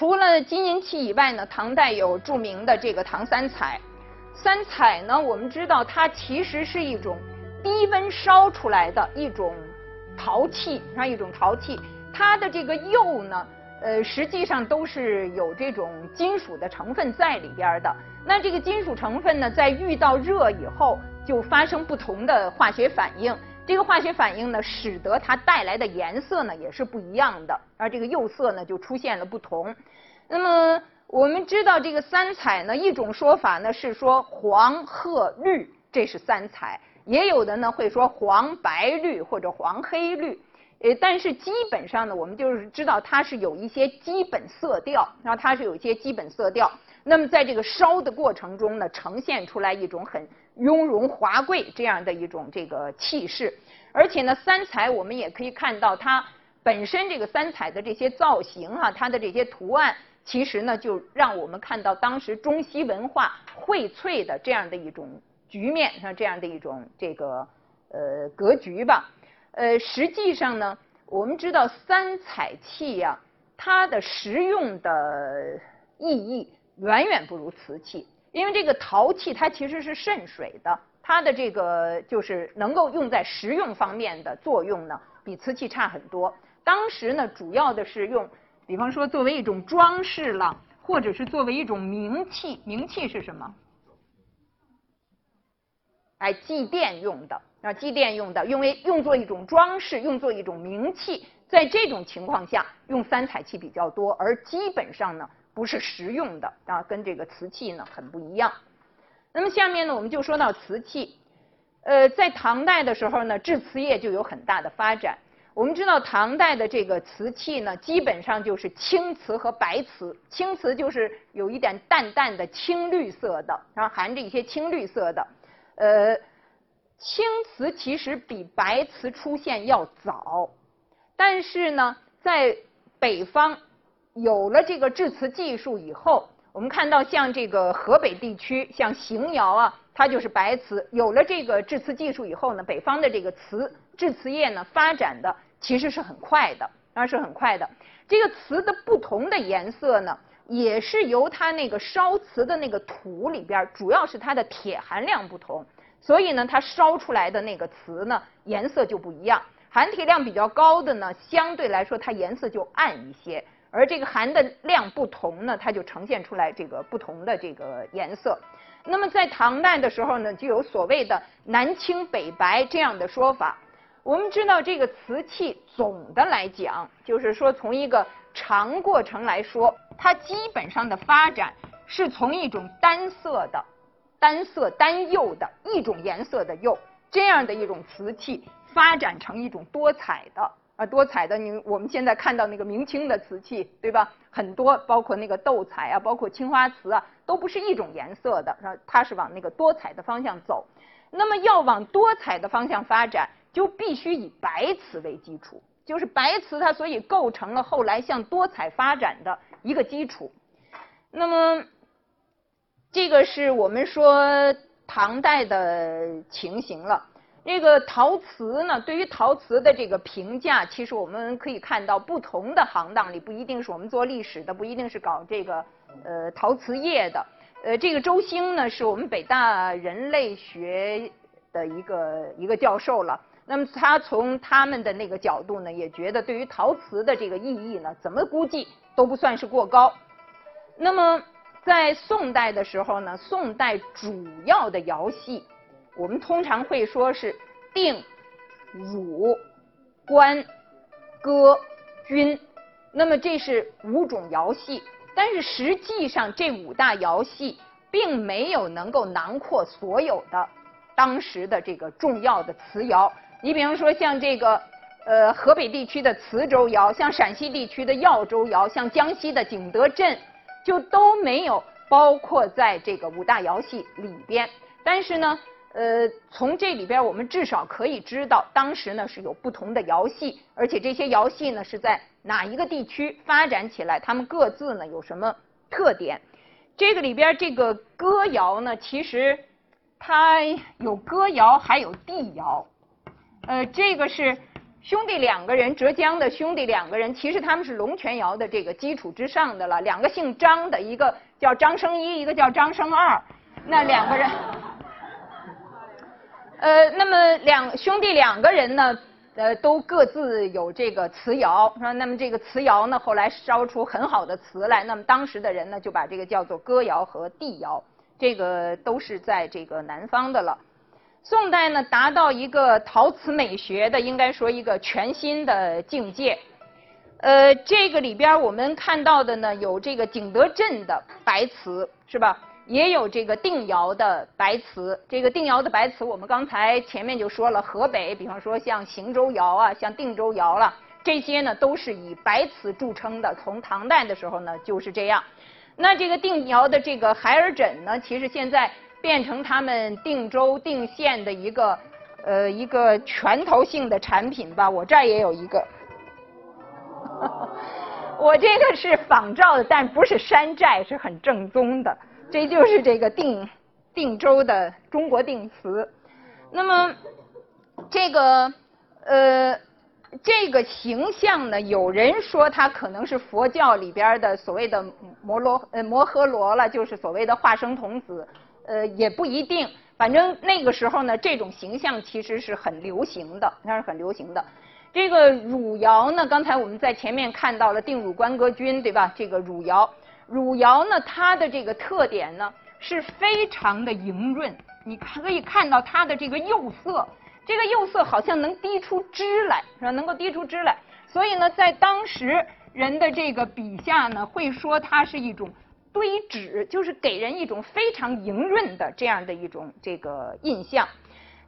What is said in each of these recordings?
除了金银器以外呢，唐代有著名的这个唐三彩。三彩呢，我们知道它其实是一种低温烧出来的一种陶器，像一种陶器。它的这个釉呢，呃，实际上都是有这种金属的成分在里边的。那这个金属成分呢，在遇到热以后，就发生不同的化学反应。这个化学反应呢，使得它带来的颜色呢也是不一样的，而这个釉色呢就出现了不同。那么我们知道这个三彩呢，一种说法呢是说黄、褐、绿，这是三彩；也有的呢会说黄、白、绿或者黄、黑、绿。呃，但是基本上呢，我们就是知道它是有一些基本色调，然后它是有一些基本色调。那么在这个烧的过程中呢，呈现出来一种很雍容华贵这样的一种这个气势。而且呢，三彩我们也可以看到它本身这个三彩的这些造型啊，它的这些图案，其实呢就让我们看到当时中西文化荟萃的这样的一种局面，像这样的一种这个呃格局吧。呃，实际上呢，我们知道三彩器呀，它的实用的意义远远不如瓷器，因为这个陶器它其实是渗水的，它的这个就是能够用在实用方面的作用呢，比瓷器差很多。当时呢，主要的是用，比方说作为一种装饰了，或者是作为一种名器，名器是什么？哎，祭奠用的。啊，祭奠用的，用为用作一种装饰，用作一种名器，在这种情况下，用三彩器比较多，而基本上呢不是实用的啊，跟这个瓷器呢很不一样。那么下面呢，我们就说到瓷器。呃，在唐代的时候呢，制瓷业就有很大的发展。我们知道唐代的这个瓷器呢，基本上就是青瓷和白瓷。青瓷就是有一点淡淡的青绿色的，然后含着一些青绿色的，呃。青瓷其实比白瓷出现要早，但是呢，在北方有了这个制瓷技术以后，我们看到像这个河北地区，像邢窑啊，它就是白瓷。有了这个制瓷技术以后呢，北方的这个瓷制瓷业呢发展的其实是很快的，当然是很快的。这个瓷的不同的颜色呢，也是由它那个烧瓷的那个土里边，主要是它的铁含量不同。所以呢，它烧出来的那个瓷呢，颜色就不一样。含铁量比较高的呢，相对来说它颜色就暗一些；而这个含的量不同呢，它就呈现出来这个不同的这个颜色。那么在唐代的时候呢，就有所谓的南青北白这样的说法。我们知道这个瓷器总的来讲，就是说从一个长过程来说，它基本上的发展是从一种单色的。单色单釉的一种颜色的釉，这样的一种瓷器发展成一种多彩的啊，多彩的。你我们现在看到那个明清的瓷器，对吧？很多包括那个斗彩啊，包括青花瓷啊，都不是一种颜色的，是它是往那个多彩的方向走。那么要往多彩的方向发展，就必须以白瓷为基础，就是白瓷它所以构成了后来向多彩发展的一个基础。那么。这个是我们说唐代的情形了。那个陶瓷呢，对于陶瓷的这个评价，其实我们可以看到，不同的行当里不一定是我们做历史的，不一定是搞这个呃陶瓷业的。呃，这个周兴呢，是我们北大人类学的一个一个教授了。那么他从他们的那个角度呢，也觉得对于陶瓷的这个意义呢，怎么估计都不算是过高。那么。在宋代的时候呢，宋代主要的窑系，我们通常会说是定、汝、官、歌、钧。那么这是五种窑系，但是实际上这五大窑系并没有能够囊括所有的当时的这个重要的瓷窑。你比方说像这个呃河北地区的磁州窑，像陕西地区的耀州窑，像江西的景德镇。就都没有包括在这个五大窑系里边，但是呢，呃，从这里边我们至少可以知道，当时呢是有不同的窑系，而且这些窑系呢是在哪一个地区发展起来，他们各自呢有什么特点？这个里边这个歌窑呢，其实它有歌窑，还有地窑，呃，这个是兄弟两个人，浙江的兄弟两个人，其实他们是龙泉窑的这个基础之上的了。两个姓张的，一个叫张生一，一个叫张生二，那两个人，呃，那么两兄弟两个人呢？呃，都各自有这个瓷窑，是吧？那么这个瓷窑呢，后来烧出很好的瓷来。那么当时的人呢，就把这个叫做歌窑和地窑，这个都是在这个南方的了。宋代呢，达到一个陶瓷美学的，应该说一个全新的境界。呃，这个里边我们看到的呢，有这个景德镇的白瓷，是吧？也有这个定窑的白瓷，这个定窑的白瓷，我们刚才前面就说了，河北，比方说像邢州窑啊，像定州窑了，这些呢都是以白瓷著称的。从唐代的时候呢就是这样。那这个定窑的这个海尔枕呢，其实现在变成他们定州定县的一个呃一个拳头性的产品吧。我这儿也有一个，我这个是仿照的，但不是山寨，是很正宗的。这就是这个定定州的中国定瓷，那么这个呃这个形象呢，有人说它可能是佛教里边的所谓的摩罗呃摩诃罗了，就是所谓的化生童子，呃也不一定，反正那个时候呢，这种形象其实是很流行的，那是很流行的。这个汝窑呢，刚才我们在前面看到了定汝官歌君，对吧？这个汝窑。汝窑呢，它的这个特点呢是非常的莹润，你可以看到它的这个釉色，这个釉色好像能滴出汁来，是吧？能够滴出汁来，所以呢，在当时人的这个笔下呢，会说它是一种堆纸，就是给人一种非常莹润的这样的一种这个印象。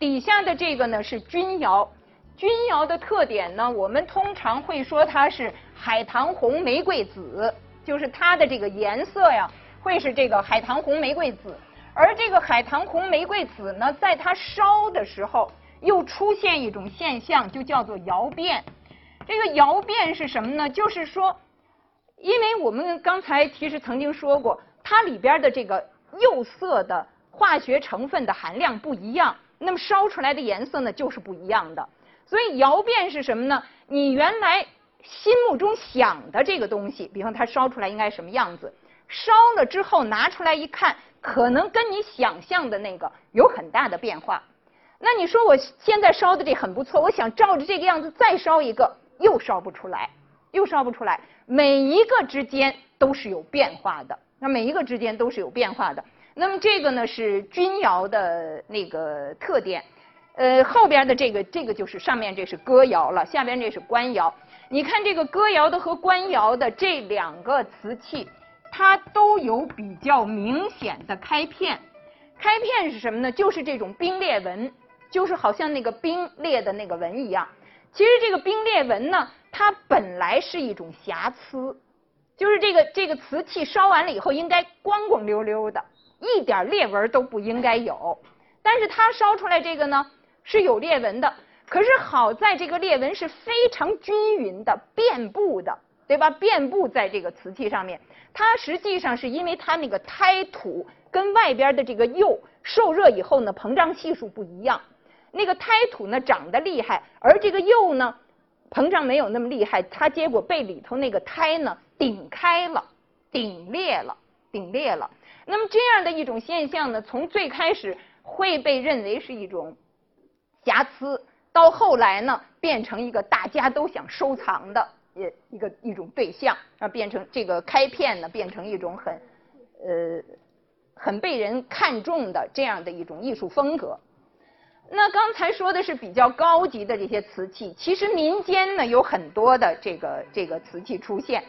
底下的这个呢是钧窑，钧窑的特点呢，我们通常会说它是海棠红、玫瑰紫。就是它的这个颜色呀，会是这个海棠红、玫瑰紫，而这个海棠红、玫瑰紫呢，在它烧的时候，又出现一种现象，就叫做窑变。这个窑变是什么呢？就是说，因为我们刚才其实曾经说过，它里边的这个釉色的化学成分的含量不一样，那么烧出来的颜色呢，就是不一样的。所以窑变是什么呢？你原来。心目中想的这个东西，比方它烧出来应该什么样子，烧了之后拿出来一看，可能跟你想象的那个有很大的变化。那你说我现在烧的这很不错，我想照着这个样子再烧一个，又烧不出来，又烧不出来。每一个之间都是有变化的，那每一个之间都是有变化的。那么这个呢是钧窑的那个特点。呃，后边的这个这个就是上面这是歌窑了，下边这是官窑。你看这个歌窑的和官窑的这两个瓷器，它都有比较明显的开片。开片是什么呢？就是这种冰裂纹，就是好像那个冰裂的那个纹一样。其实这个冰裂纹呢，它本来是一种瑕疵，就是这个这个瓷器烧完了以后应该光光溜溜的，一点裂纹都不应该有。但是它烧出来这个呢，是有裂纹的。可是好在这个裂纹是非常均匀的、遍布的，对吧？遍布在这个瓷器上面。它实际上是因为它那个胎土跟外边的这个釉受热以后呢，膨胀系数不一样。那个胎土呢长得厉害，而这个釉呢膨胀没有那么厉害，它结果被里头那个胎呢顶开了、顶裂了、顶裂了。那么这样的一种现象呢，从最开始会被认为是一种瑕疵。到后来呢，变成一个大家都想收藏的一一个一种对象，啊，变成这个开片呢，变成一种很呃很被人看重的这样的一种艺术风格。那刚才说的是比较高级的这些瓷器，其实民间呢有很多的这个这个瓷器出现。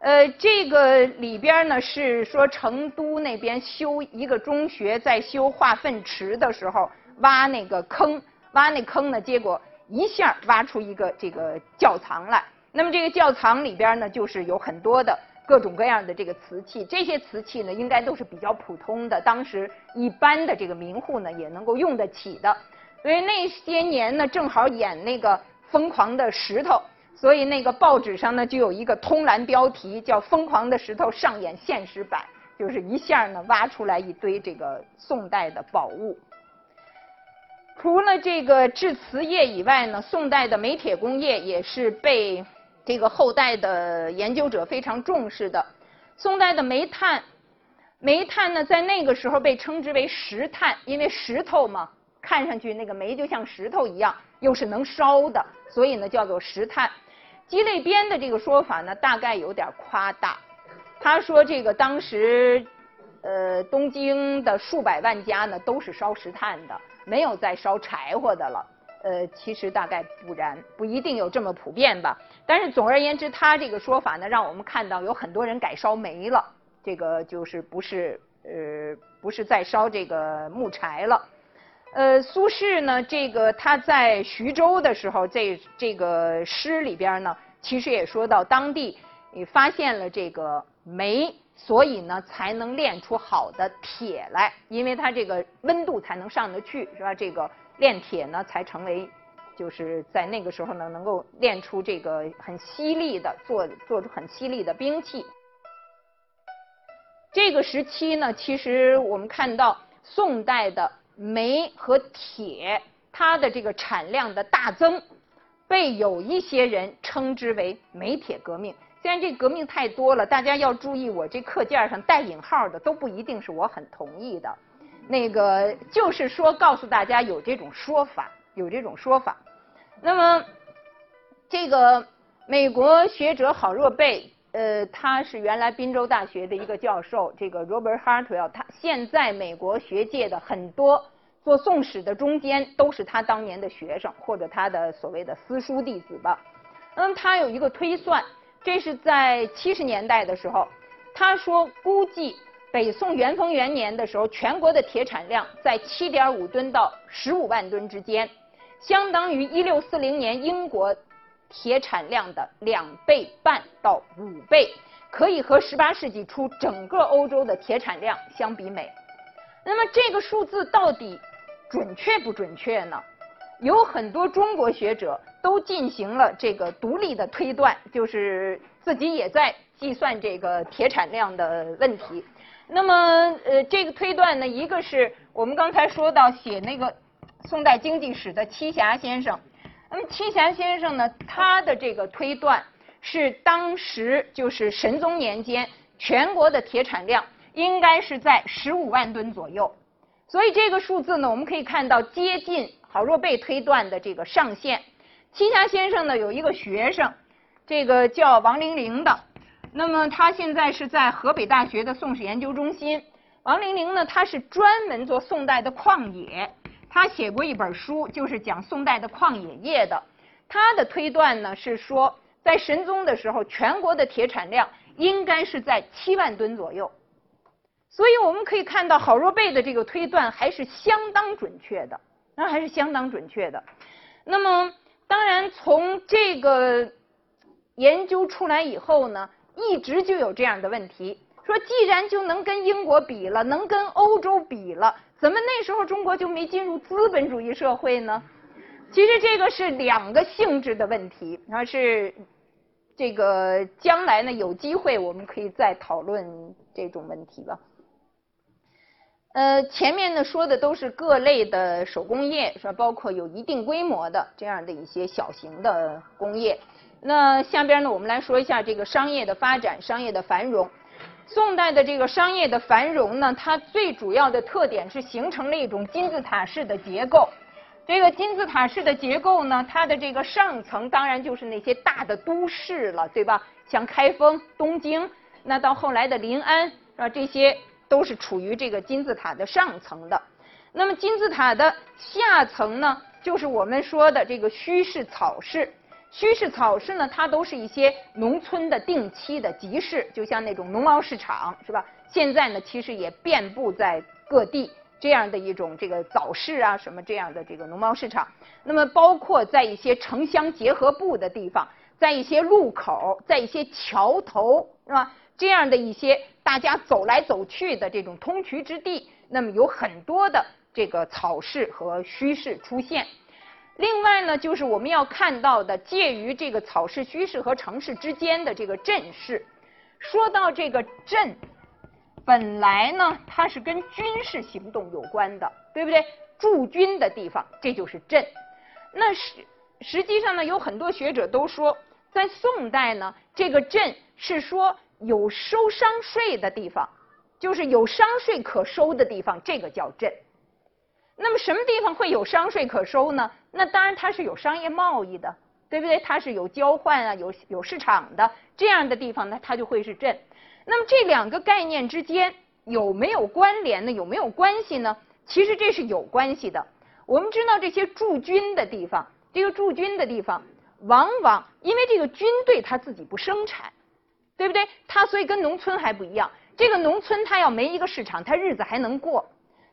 呃，这个里边呢是说成都那边修一个中学，在修化粪池的时候挖那个坑。挖那坑呢，结果一下挖出一个这个窖藏来。那么这个窖藏里边呢，就是有很多的各种各样的这个瓷器。这些瓷器呢，应该都是比较普通的，当时一般的这个民户呢也能够用得起的。所以那些年呢，正好演那个《疯狂的石头》，所以那个报纸上呢就有一个通栏标题，叫《疯狂的石头上演现实版》，就是一下呢挖出来一堆这个宋代的宝物。除了这个制瓷业以外呢，宋代的煤铁工业也是被这个后代的研究者非常重视的。宋代的煤炭，煤炭呢在那个时候被称之为石炭，因为石头嘛，看上去那个煤就像石头一样，又是能烧的，所以呢叫做石炭。鸡肋编的这个说法呢，大概有点夸大。他说这个当时，呃，东京的数百万家呢都是烧石炭的，没有再烧柴火的了。呃，其实大概不然，不一定有这么普遍吧。但是总而言之，他这个说法呢，让我们看到有很多人改烧煤了。这个就是不是呃，不是在烧这个木柴了。呃，苏轼呢，这个他在徐州的时候，这这个诗里边呢，其实也说到当地也发现了这个煤，所以呢才能炼出好的铁来，因为它这个温度才能上得去，是吧？这个炼铁呢才成为，就是在那个时候呢能够炼出这个很犀利的，做做出很犀利的兵器。这个时期呢，其实我们看到宋代的。煤和铁，它的这个产量的大增，被有一些人称之为“煤铁革命”。虽然这革命太多了，大家要注意，我这课件上带引号的都不一定是我很同意的。那个就是说，告诉大家有这种说法，有这种说法。那么，这个美国学者郝若贝。呃，他是原来宾州大学的一个教授，这个 Robert Hartwell，他现在美国学界的很多做宋史的中间都是他当年的学生或者他的所谓的私书弟子吧。那么，他有一个推算，这是在七十年代的时候，他说估计北宋元丰元年的时候，全国的铁产量在七点五吨到十五万吨之间，相当于一六四零年英国。铁产量的两倍半到五倍，可以和十八世纪初整个欧洲的铁产量相比美。那么这个数字到底准确不准确呢？有很多中国学者都进行了这个独立的推断，就是自己也在计算这个铁产量的问题。那么呃，这个推断呢，一个是我们刚才说到写那个宋代经济史的栖霞先生。那么栖霞先生呢，他的这个推断是当时就是神宗年间全国的铁产量应该是在十五万吨左右，所以这个数字呢，我们可以看到接近郝若贝推断的这个上限。栖霞先生呢有一个学生，这个叫王玲玲的，那么他现在是在河北大学的宋史研究中心。王玲玲呢，他是专门做宋代的矿冶。他写过一本书，就是讲宋代的矿冶业的。他的推断呢是说，在神宗的时候，全国的铁产量应该是在七万吨左右。所以我们可以看到，郝若贝的这个推断还是相当准确的，那还是相当准确的。那么，当然从这个研究出来以后呢，一直就有这样的问题：说既然就能跟英国比了，能跟欧洲比了。怎么那时候中国就没进入资本主义社会呢？其实这个是两个性质的问题，它是这个将来呢有机会我们可以再讨论这种问题吧。呃，前面呢说的都是各类的手工业，是吧？包括有一定规模的这样的一些小型的工业。那下边呢我们来说一下这个商业的发展、商业的繁荣。宋代的这个商业的繁荣呢，它最主要的特点是形成了一种金字塔式的结构。这个金字塔式的结构呢，它的这个上层当然就是那些大的都市了，对吧？像开封、东京，那到后来的临安，啊，这些都是处于这个金字塔的上层的。那么金字塔的下层呢，就是我们说的这个虚市、草市。虚市草市呢，它都是一些农村的定期的集市，就像那种农贸市场，是吧？现在呢，其实也遍布在各地这样的一种这个早市啊，什么这样的这个农贸市场。那么，包括在一些城乡结合部的地方，在一些路口，在一些桥头，是吧？这样的一些大家走来走去的这种通衢之地，那么有很多的这个草市和虚市出现。另外呢，就是我们要看到的介于这个草市、虚市和城市之间的这个镇市。说到这个镇，本来呢，它是跟军事行动有关的，对不对？驻军的地方，这就是镇。那实实际上呢，有很多学者都说，在宋代呢，这个镇是说有收商税的地方，就是有商税可收的地方，这个叫镇。那么什么地方会有商税可收呢？那当然它是有商业贸易的，对不对？它是有交换啊，有有市场的这样的地方呢，它就会是镇。那么这两个概念之间有没有关联呢？有没有关系呢？其实这是有关系的。我们知道这些驻军的地方，这个驻军的地方，往往因为这个军队他自己不生产，对不对？它所以跟农村还不一样。这个农村它要没一个市场，它日子还能过。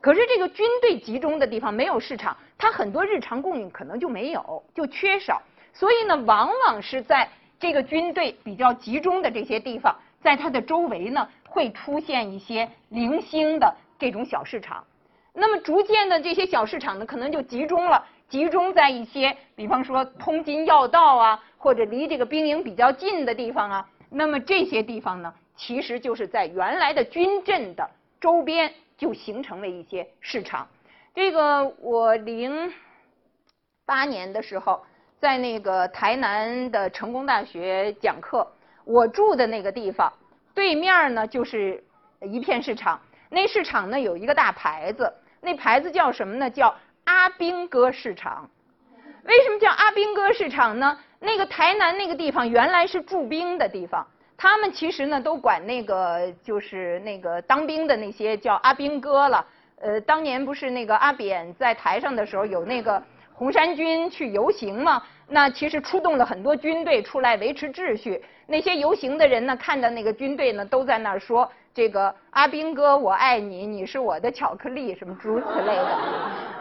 可是这个军队集中的地方没有市场，它很多日常供应可能就没有，就缺少。所以呢，往往是在这个军队比较集中的这些地方，在它的周围呢，会出现一些零星的这种小市场。那么逐渐的，这些小市场呢，可能就集中了，集中在一些，比方说通津要道啊，或者离这个兵营比较近的地方啊。那么这些地方呢，其实就是在原来的军镇的周边。就形成了一些市场。这个我零八年的时候，在那个台南的成功大学讲课，我住的那个地方对面呢就是一片市场。那市场呢有一个大牌子，那牌子叫什么呢？叫阿兵哥市场。为什么叫阿兵哥市场呢？那个台南那个地方原来是驻兵的地方。他们其实呢，都管那个就是那个当兵的那些叫阿兵哥了。呃，当年不是那个阿扁在台上的时候，有那个红衫军去游行嘛？那其实出动了很多军队出来维持秩序。那些游行的人呢，看到那个军队呢，都在那儿说：“这个阿兵哥，我爱你，你是我的巧克力，什么诸如此类的。”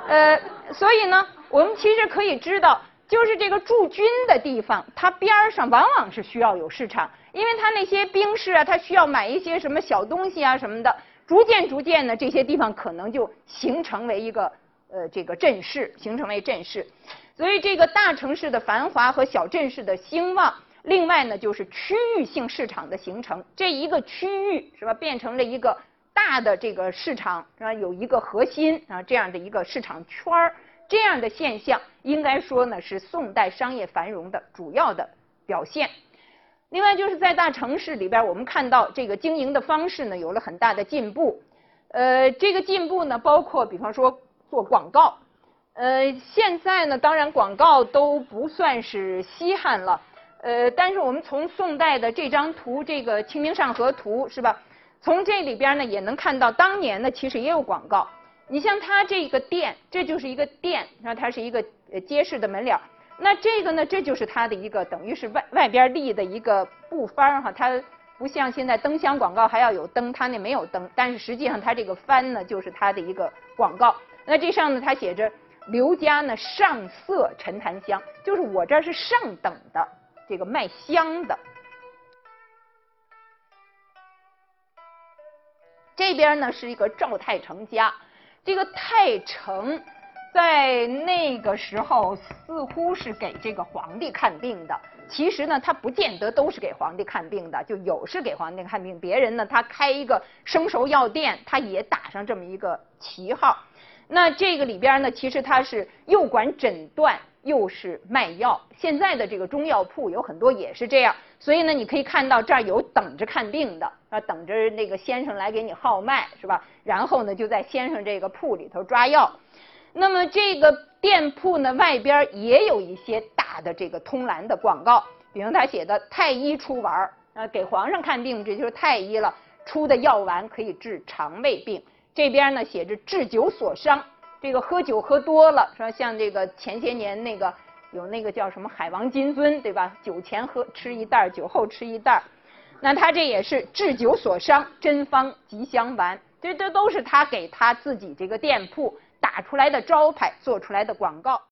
呃，所以呢，我们其实可以知道，就是这个驻军的地方，它边儿上往往是需要有市场。因为它那些兵士啊，他需要买一些什么小东西啊什么的，逐渐逐渐呢，这些地方可能就形成为一个呃这个镇市，形成为镇市。所以这个大城市的繁华和小镇市的兴旺，另外呢就是区域性市场的形成，这一个区域是吧，变成了一个大的这个市场是吧，有一个核心啊这样的一个市场圈儿，这样的现象应该说呢是宋代商业繁荣的主要的表现。另外就是在大城市里边，我们看到这个经营的方式呢有了很大的进步。呃，这个进步呢包括，比方说做广告。呃，现在呢当然广告都不算是稀罕了。呃，但是我们从宋代的这张图，这个《清明上河图》是吧？从这里边呢也能看到，当年呢其实也有广告。你像它这个店，这就是一个店，那它是一个呃街市的门脸。那这个呢，这就是它的一个等于是外外边立的一个布幡哈，它不像现在灯箱广告还要有灯，它那没有灯，但是实际上它这个幡呢就是它的一个广告。那这上呢，它写着刘家呢上色陈檀香，就是我这是上等的这个卖香的。这边呢是一个赵太成家，这个太成。在那个时候，似乎是给这个皇帝看病的。其实呢，他不见得都是给皇帝看病的，就有是给皇帝看病。别人呢，他开一个生熟药店，他也打上这么一个旗号。那这个里边呢，其实他是又管诊断，又是卖药。现在的这个中药铺有很多也是这样。所以呢，你可以看到这儿有等着看病的啊，等着那个先生来给你号脉，是吧？然后呢，就在先生这个铺里头抓药。那么这个店铺呢，外边也有一些大的这个通栏的广告，比如他写的“太医出丸儿”，啊，给皇上看病，这就是太医了，出的药丸可以治肠胃病。这边呢写着“治酒所伤”，这个喝酒喝多了，说像这个前些年那个有那个叫什么海王金樽，对吧？酒前喝吃一袋，酒后吃一袋，那他这也是治酒所伤真方吉祥丸，这这都是他给他自己这个店铺。打出来的招牌，做出来的广告。